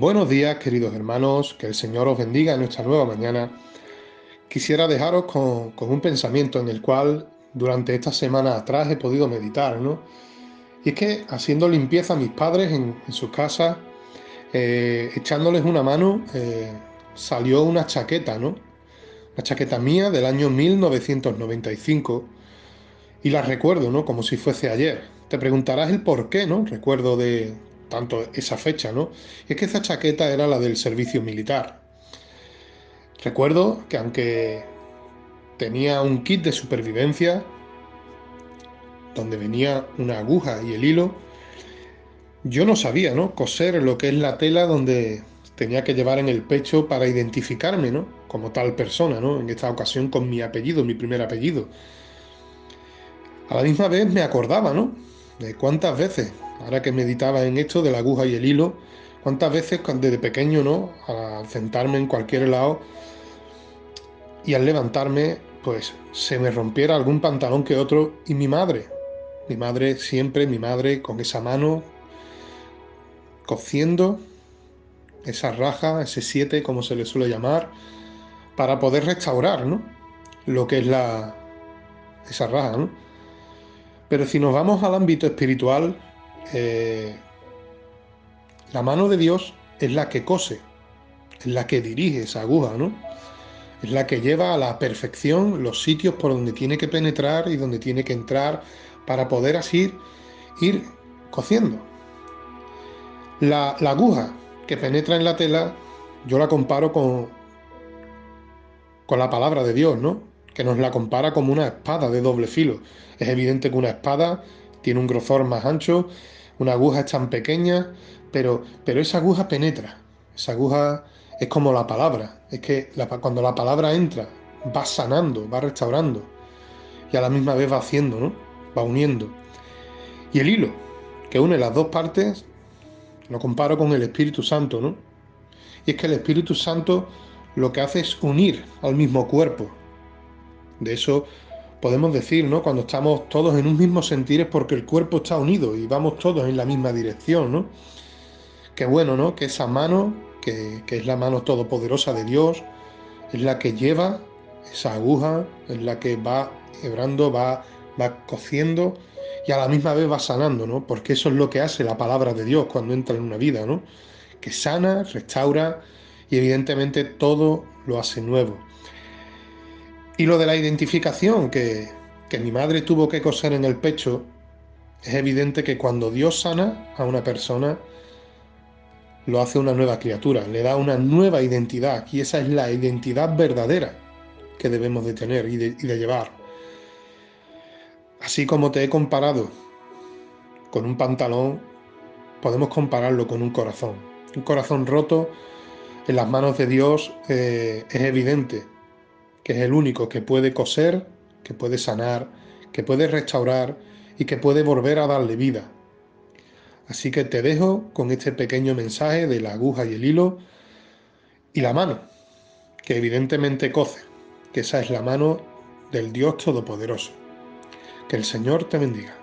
Buenos días, queridos hermanos, que el Señor os bendiga en nuestra nueva mañana. Quisiera dejaros con, un pensamiento en el cual durante esta semana atrás he podido meditar, ¿no? Y es que haciendo limpieza a mis padres en, su casa, eh, echándoles una mano, eh, salió una chaqueta, ¿no? Una chaqueta mía del año 1995 y la recuerdo, ¿no? Como si fuese ayer. Te preguntarás el por qué, ¿no? Recuerdo de, tanto esa fecha, ¿no? Es que esa chaqueta era la del servicio militar. Recuerdo que aunque tenía un kit de supervivencia, donde venía una aguja y el hilo, yo no sabía, ¿no? Coser lo que es la tela donde tenía que llevar en el pecho para identificarme, ¿no? Como tal persona, ¿no? En esta ocasión con mi apellido, mi primer apellido. A la misma vez me acordaba, ¿no? De cuántas veces ahora que meditaba en esto de la aguja y el hilo, cuántas veces desde pequeño, ¿no? Al sentarme en cualquier lado y al levantarme, pues se me rompiera algún pantalón que otro y mi madre, mi madre siempre, mi madre con esa mano cociendo esa raja, ese siete, como se le suele llamar, para poder restaurar, ¿no? Lo que es la esa raja, ¿no? Pero si nos vamos al ámbito espiritual, eh, la mano de Dios es la que cose, es la que dirige esa aguja, ¿no? Es la que lleva a la perfección los sitios por donde tiene que penetrar y donde tiene que entrar para poder así ir cociendo. La, la aguja que penetra en la tela, yo la comparo con, con la palabra de Dios, ¿no? Que nos la compara como una espada de doble filo. Es evidente que una espada tiene un grosor más ancho, una aguja es tan pequeña, pero, pero esa aguja penetra. Esa aguja es como la palabra. Es que cuando la palabra entra, va sanando, va restaurando. Y a la misma vez va haciendo, ¿no? Va uniendo. Y el hilo que une las dos partes, lo comparo con el Espíritu Santo, ¿no? Y es que el Espíritu Santo lo que hace es unir al mismo cuerpo. De eso podemos decir, ¿no? Cuando estamos todos en un mismo sentir es porque el cuerpo está unido y vamos todos en la misma dirección, ¿no? Qué bueno, ¿no? Que esa mano, que, es la mano todopoderosa de Dios, es la que lleva esa aguja, es la que va hebrando, va, va cociendo y a la misma vez va sanando, ¿no? Porque eso es lo que hace la palabra de Dios cuando entra en una vida, ¿no? Que sana, restaura y evidentemente todo lo hace nuevo. Y lo de la identificación que, mi madre tuvo que coser en el pecho, es evidente que cuando Dios sana a una persona, lo hace una nueva criatura, le da una nueva identidad y esa es la identidad verdadera que debemos de tener y de, y de, llevar. Así como te he comparado con un pantalón, podemos compararlo con un corazón. Un corazón roto en las manos de Dios eh, es evidente que es el único que puede coser, que puede sanar, que puede restaurar y que puede volver a darle vida. Así que te dejo con este pequeño mensaje de la aguja y el hilo y la mano, que evidentemente coce, que esa es la mano del Dios Todopoderoso. Que el Señor te bendiga.